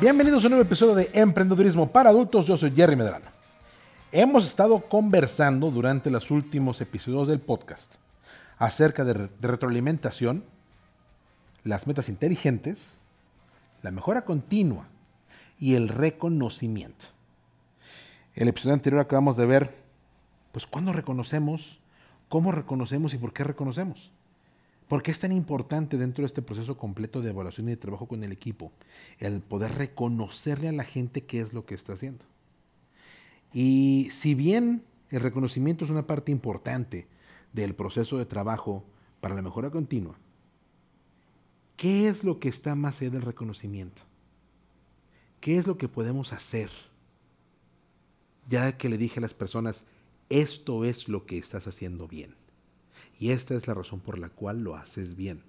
Bienvenidos a un nuevo episodio de Emprendedurismo para Adultos. Yo soy Jerry Medrano. Hemos estado conversando durante los últimos episodios del podcast acerca de, de retroalimentación, las metas inteligentes, la mejora continua y el reconocimiento. En el episodio anterior acabamos de ver, pues, cuándo reconocemos, cómo reconocemos y por qué reconocemos. ¿Por qué es tan importante dentro de este proceso completo de evaluación y de trabajo con el equipo el poder reconocerle a la gente qué es lo que está haciendo? Y si bien el reconocimiento es una parte importante del proceso de trabajo para la mejora continua, ¿qué es lo que está más allá del reconocimiento? ¿Qué es lo que podemos hacer? Ya que le dije a las personas, esto es lo que estás haciendo bien. Y esta es la razón por la cual lo haces bien.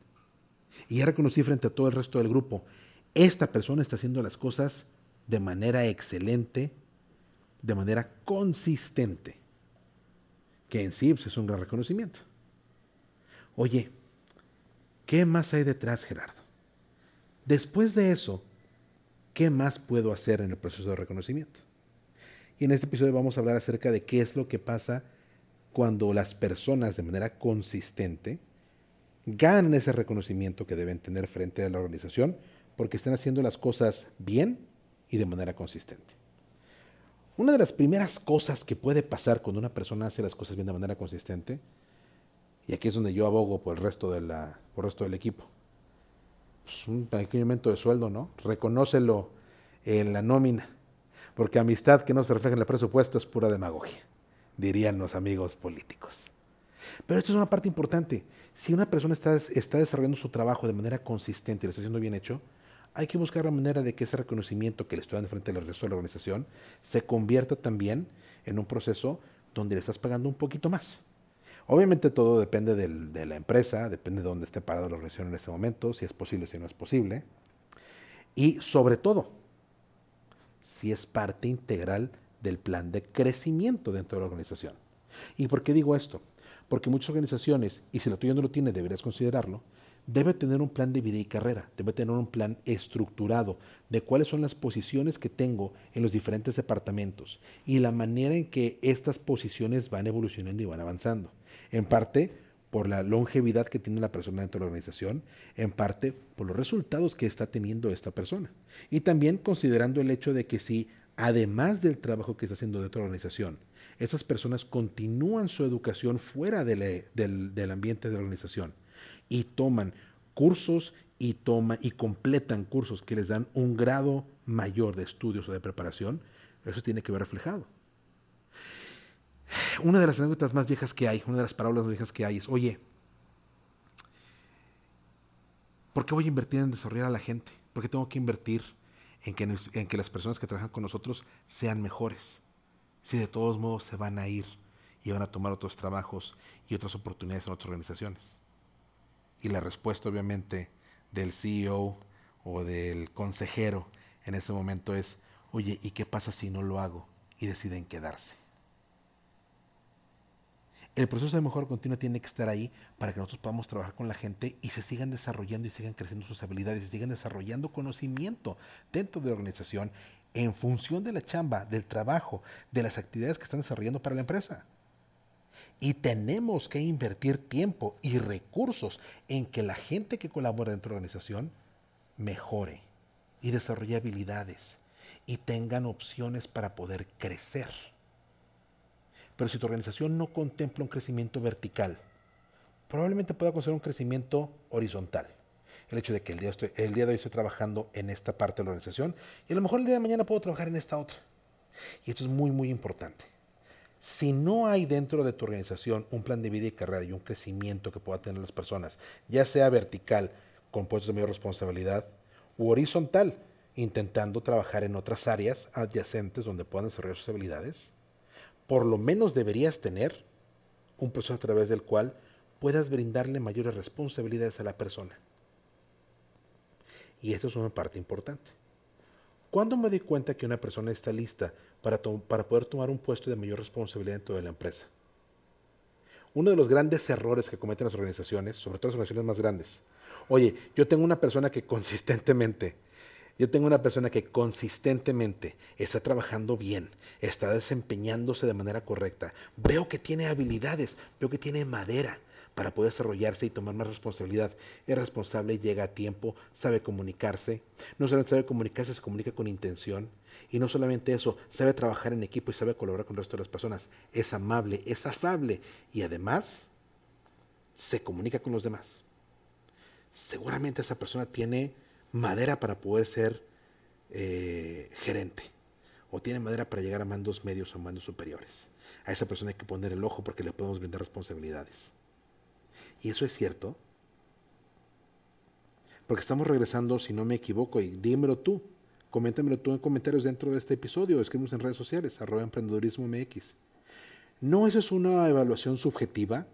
Y ya reconocí frente a todo el resto del grupo, esta persona está haciendo las cosas de manera excelente, de manera consistente, que en sí pues, es un gran reconocimiento. Oye, ¿qué más hay detrás, Gerardo? Después de eso, ¿qué más puedo hacer en el proceso de reconocimiento? Y en este episodio vamos a hablar acerca de qué es lo que pasa cuando las personas de manera consistente ganan ese reconocimiento que deben tener frente a la organización porque están haciendo las cosas bien y de manera consistente. Una de las primeras cosas que puede pasar cuando una persona hace las cosas bien de manera consistente, y aquí es donde yo abogo por el resto, de la, por resto del equipo, pues un pequeño aumento de sueldo, ¿no? Reconócelo en la nómina, porque amistad que no se refleja en el presupuesto es pura demagogia dirían los amigos políticos. Pero esto es una parte importante. Si una persona está, está desarrollando su trabajo de manera consistente y lo está haciendo bien hecho, hay que buscar la manera de que ese reconocimiento que le estoy dando frente al resto de la organización se convierta también en un proceso donde le estás pagando un poquito más. Obviamente todo depende de la empresa, depende de dónde esté parada la organización en ese momento, si es posible, si no es posible. Y sobre todo, si es parte integral del plan de crecimiento dentro de la organización. ¿Y por qué digo esto? Porque muchas organizaciones, y si la tuya no lo tiene, deberías considerarlo, debe tener un plan de vida y carrera, debe tener un plan estructurado de cuáles son las posiciones que tengo en los diferentes departamentos y la manera en que estas posiciones van evolucionando y van avanzando. En parte por la longevidad que tiene la persona dentro de la organización, en parte por los resultados que está teniendo esta persona. Y también considerando el hecho de que si además del trabajo que está haciendo de la organización, esas personas continúan su educación fuera del, del, ambiente de la organización y toman cursos y, y completan cursos que les dan un grado mayor de estudios o de preparación, eso tiene que ver reflejado. Una de las anécdotas más viejas que hay, una de las parábolas más viejas que hay es, oye, ¿por qué voy a invertir en desarrollar a la gente? ¿Por qué tengo que invertir en que, las personas que trabajan con nosotros sean mejores. Si de todos modos se van a ir y van a tomar otros trabajos y otras oportunidades en otras organizaciones. Y la respuesta obviamente del CEO o del consejero en ese momento es, oye, ¿y qué pasa si no lo hago y deciden quedarse? El proceso de mejora continua tiene que estar ahí para que nosotros podamos trabajar con la gente y se sigan desarrollando y sigan creciendo sus habilidades y sigan desarrollando conocimiento dentro de la organización en función de la chamba, del trabajo, de las actividades que están desarrollando para la empresa. Y tenemos que invertir tiempo y recursos en que la gente que colabora dentro de la organización mejore y desarrolle habilidades y tengan opciones para poder crecer. Pero si tu organización no contempla un crecimiento vertical, probablemente pueda considerar un crecimiento horizontal. El hecho de que el día, el día de hoy estoy trabajando en esta parte de la organización y a lo mejor el día de mañana puedo trabajar en esta otra. Y esto es muy, muy importante. Si no hay dentro de tu organización un plan de vida y carrera y un crecimiento que pueda tener las personas, ya sea vertical, con puestos de mayor responsabilidad, u horizontal, intentando trabajar en otras áreas adyacentes donde puedan desarrollar sus habilidades, por lo menos deberías tener un proceso a través del cual puedas brindarle mayores responsabilidades a la persona. Y eso es una parte importante. ¿Cuándo me doy cuenta que una persona está lista para, para poder tomar un puesto de mayor responsabilidad dentro de la empresa? Uno de los grandes errores que cometen las organizaciones, sobre todo las organizaciones más grandes, Oye, yo tengo una persona que consistentemente, yo tengo una persona que consistentemente está trabajando bien, está desempeñándose de manera correcta. Veo que tiene habilidades, veo que tiene madera para poder desarrollarse y tomar más responsabilidad. Es responsable, llega a tiempo, sabe comunicarse. No solamente sabe comunicarse, se comunica con intención. Y no solamente eso, sabe trabajar en equipo y sabe colaborar con el resto de las personas. Es amable, es afable y además se comunica con los demás. Seguramente esa persona tiene madera para poder ser eh, gerente o tiene madera para llegar a mandos medios o mandos superiores. A esa persona hay que poner el ojo porque le podemos brindar responsabilidades. Y eso es cierto. Porque estamos regresando, si no me equivoco, y dímelo tú, coméntamelo tú en comentarios dentro de este episodio, escríbenos en redes sociales, arroba emprendedurismo MX. ¿No eso es una evaluación subjetiva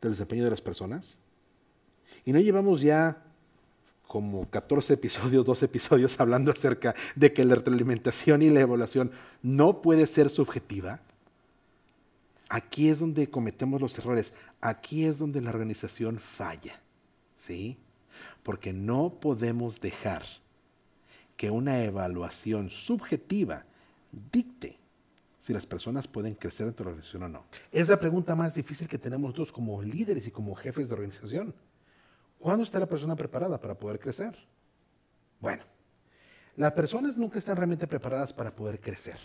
del desempeño de las personas? Y no llevamos ya como 14 episodios, 12 episodios hablando acerca de que la retroalimentación y la evaluación no puede ser subjetiva. Aquí es donde cometemos los errores. Aquí es donde la organización falla. ¿Sí? Porque no podemos dejar que una evaluación subjetiva dicte si las personas pueden crecer en tu organización o no. Es la pregunta más difícil que tenemos nosotros como líderes y como jefes de organización. ¿Cuándo está la persona preparada para poder crecer? Bueno, las personas nunca están realmente preparadas para poder crecer.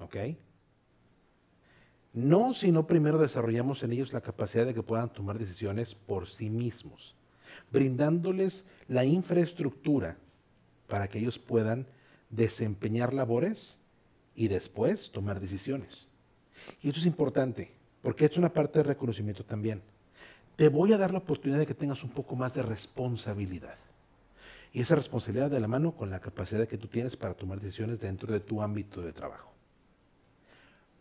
¿Ok? No si no primero desarrollamos en ellos la capacidad de que puedan tomar decisiones por sí mismos, brindándoles la infraestructura para que ellos puedan desempeñar labores y después tomar decisiones. Y eso es importante, porque es una parte de reconocimiento también. Te voy a dar la oportunidad de que tengas un poco más de responsabilidad. Y esa responsabilidad de la mano con la capacidad que tú tienes para tomar decisiones dentro de tu ámbito de trabajo.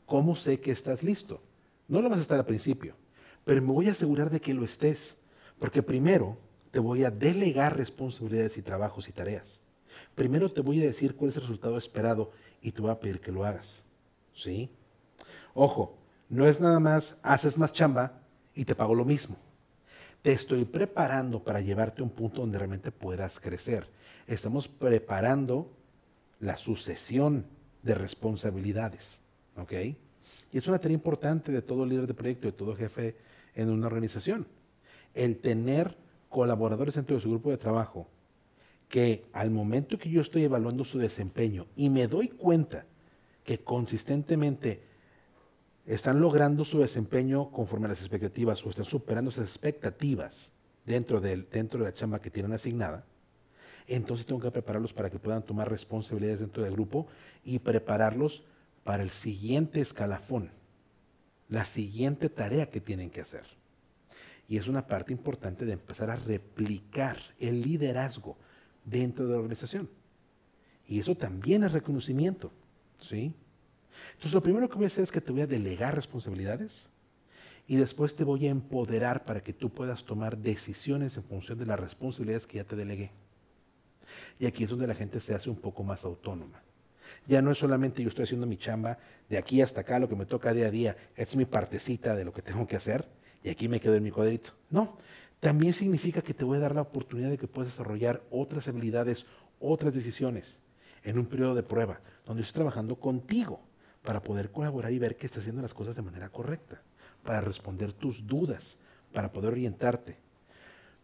¿Cómo sé que estás listo? No lo vas a estar al principio, pero me voy a asegurar de que lo estés, porque primero te voy a delegar responsabilidades y trabajos y tareas. Primero te voy a decir cuál es el resultado esperado y te voy a pedir que lo hagas. ¿Sí? Ojo, no es nada más haces más chamba y te pago lo mismo. Te estoy preparando para llevarte a un punto donde realmente puedas crecer. Estamos preparando la sucesión de responsabilidades. ¿Ok? Y es una tarea importante de todo líder de proyecto, de todo jefe en una organización. El tener colaboradores dentro de su grupo de trabajo que al momento que yo estoy evaluando su desempeño y me doy cuenta que consistentemente están logrando su desempeño conforme a las expectativas o están superando esas expectativas dentro, dentro de la chamba que tienen asignada, entonces tengo que prepararlos para que puedan tomar responsabilidades dentro del grupo y prepararlos para el siguiente escalafón, la siguiente tarea que tienen que hacer. Y es una parte importante de empezar a replicar el liderazgo dentro de la organización. Y eso también es reconocimiento. ¿sí? Entonces lo primero que voy a hacer es que te voy a delegar responsabilidades y después te voy a empoderar para que tú puedas tomar decisiones en función de las responsabilidades que ya te delegué. Y aquí es donde la gente se hace un poco más autónoma. Ya no es solamente yo estoy haciendo mi chamba de aquí hasta acá, lo que me toca día a día, es mi partecita de lo que tengo que hacer y aquí me quedo en mi cuadrito. No, también significa que te voy a dar la oportunidad de que puedas desarrollar otras habilidades, otras decisiones en un periodo de prueba, donde estoy trabajando contigo para poder colaborar y ver que estás haciendo las cosas de manera correcta, para responder tus dudas, para poder orientarte.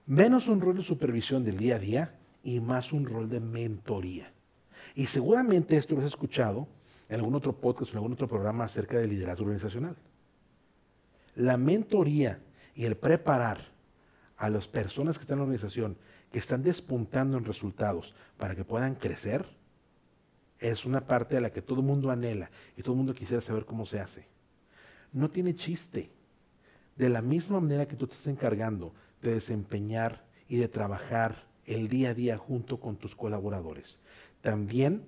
Menos un rol de supervisión del día a día y más un rol de mentoría. Y seguramente esto lo has escuchado en algún otro podcast o en algún otro programa acerca de liderazgo organizacional. La mentoría y el preparar a las personas que están en la organización, que están despuntando en resultados para que puedan crecer, es una parte a la que todo el mundo anhela y todo el mundo quisiera saber cómo se hace. No tiene chiste. De la misma manera que tú te estás encargando de desempeñar y de trabajar el día a día junto con tus colaboradores, también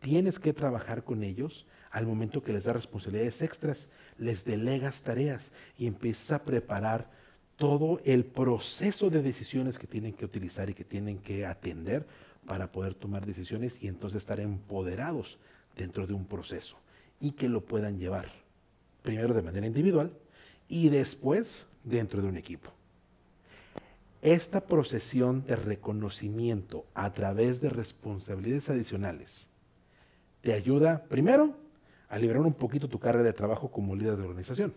tienes que trabajar con ellos al momento que les das responsabilidades extras, les delegas tareas y empiezas a preparar todo el proceso de decisiones que tienen que utilizar y que tienen que atender para poder tomar decisiones y entonces estar empoderados dentro de un proceso y que lo puedan llevar primero de manera individual y después dentro de un equipo. esta procesión de reconocimiento a través de responsabilidades adicionales te ayuda, primero, a liberar un poquito tu carga de trabajo como líder de organización.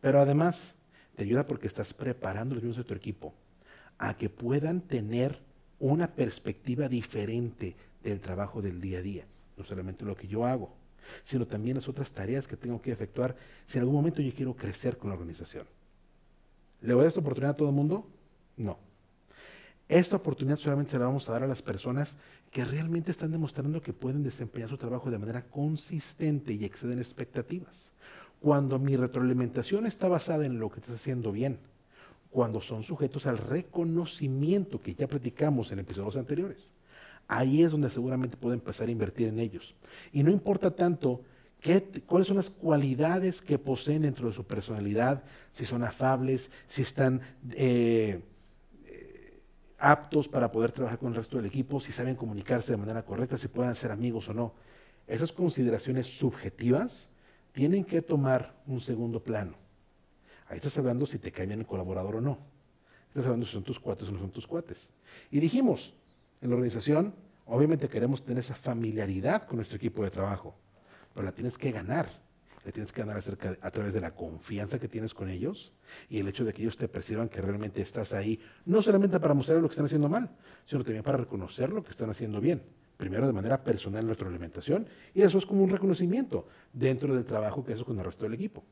Pero además, te ayuda porque estás preparando los miembros de tu equipo a que puedan tener una perspectiva diferente del trabajo del día a día. No solamente lo que yo hago, sino también las otras tareas que tengo que efectuar si en algún momento yo quiero crecer con la organización. ¿Le voy a dar esta oportunidad a todo el mundo? No. Esta oportunidad solamente se la vamos a dar a las personas que realmente están demostrando que pueden desempeñar su trabajo de manera consistente y exceden expectativas. Cuando mi retroalimentación está basada en lo que estás haciendo bien, cuando son sujetos al reconocimiento que ya platicamos en episodios anteriores. Ahí es donde seguramente puedo empezar a invertir en ellos. Y no importa tanto qué, cuáles son las cualidades que poseen dentro de su personalidad, si son afables, si están eh, eh, aptos para poder trabajar con el resto del equipo, si saben comunicarse de manera correcta, si pueden ser amigos o no. Esas consideraciones subjetivas tienen que tomar un segundo plano. Ahí estás hablando si te cae el colaborador o no. Estás hablando si son tus cuates o no son tus cuates. Y dijimos, en la organización, obviamente queremos tener esa familiaridad con nuestro equipo de trabajo, pero la tienes que ganar. La tienes que ganar a través de la confianza que tienes con ellos y el hecho de que ellos te perciban que realmente estás ahí, no solamente para mostrar lo que están haciendo mal, sino también para reconocer lo que están haciendo bien primero de manera personal en nuestra alimentación y eso es como un reconocimiento dentro del trabajo que haces con el resto del equipo.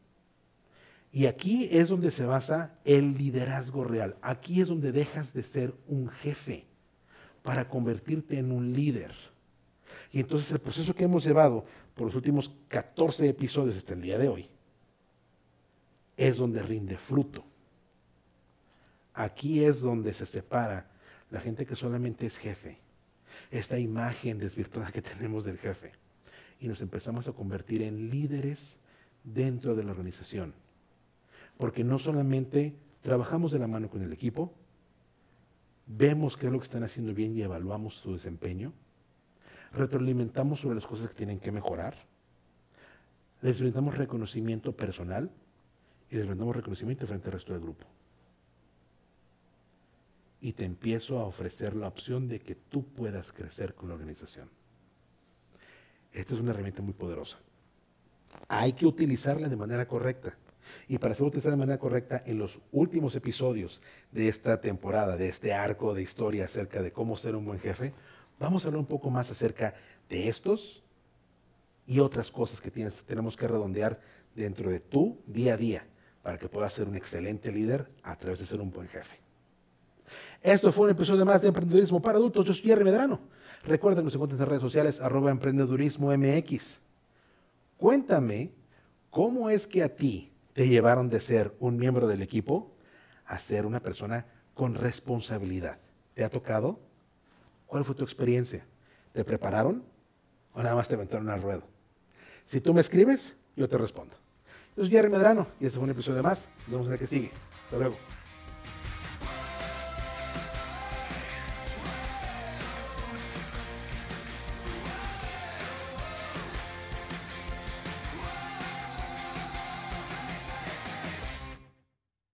Y aquí es donde se basa el liderazgo real. Aquí es donde dejas de ser un jefe para convertirte en un líder. Y entonces el proceso que hemos llevado por los últimos 14 episodios hasta el día de hoy es donde rinde fruto. Aquí es donde se separa la gente que solamente es jefe esta imagen desvirtuada que tenemos del jefe. Y nos empezamos a convertir en líderes dentro de la organización. Porque no solamente trabajamos de la mano con el equipo, vemos qué es lo que están haciendo bien y evaluamos su desempeño, retroalimentamos sobre las cosas que tienen que mejorar, les brindamos reconocimiento personal y les brindamos reconocimiento frente al resto del grupo y te empiezo a ofrecer la opción de que tú puedas crecer con la organización. Esta es una herramienta muy poderosa. Hay que utilizarla de manera correcta. Y para ser utilizada de manera correcta, en los últimos episodios de esta temporada, de este arco de historia acerca de cómo ser un buen jefe, vamos a hablar un poco más acerca de estos y otras cosas que tienes, tenemos que redondear dentro de tu día a día para que puedas ser un excelente líder a través de ser un buen jefe. Esto fue un episodio más de Emprendedurismo para Adultos. Yo soy Jerry Medrano. Recuerden que nos encuentran en redes sociales, arroba emprendedurismo MX. Cuéntame, ¿cómo es que a ti te llevaron de ser un miembro del equipo a ser una persona con responsabilidad? ¿Te ha tocado? ¿Cuál fue tu experiencia? ¿Te prepararon o nada más te aventaron al ruedo? Si tú me escribes, yo te respondo. Yo soy Jerry Medrano y este fue un episodio más. Nos vemos en el que sigue. Hasta luego.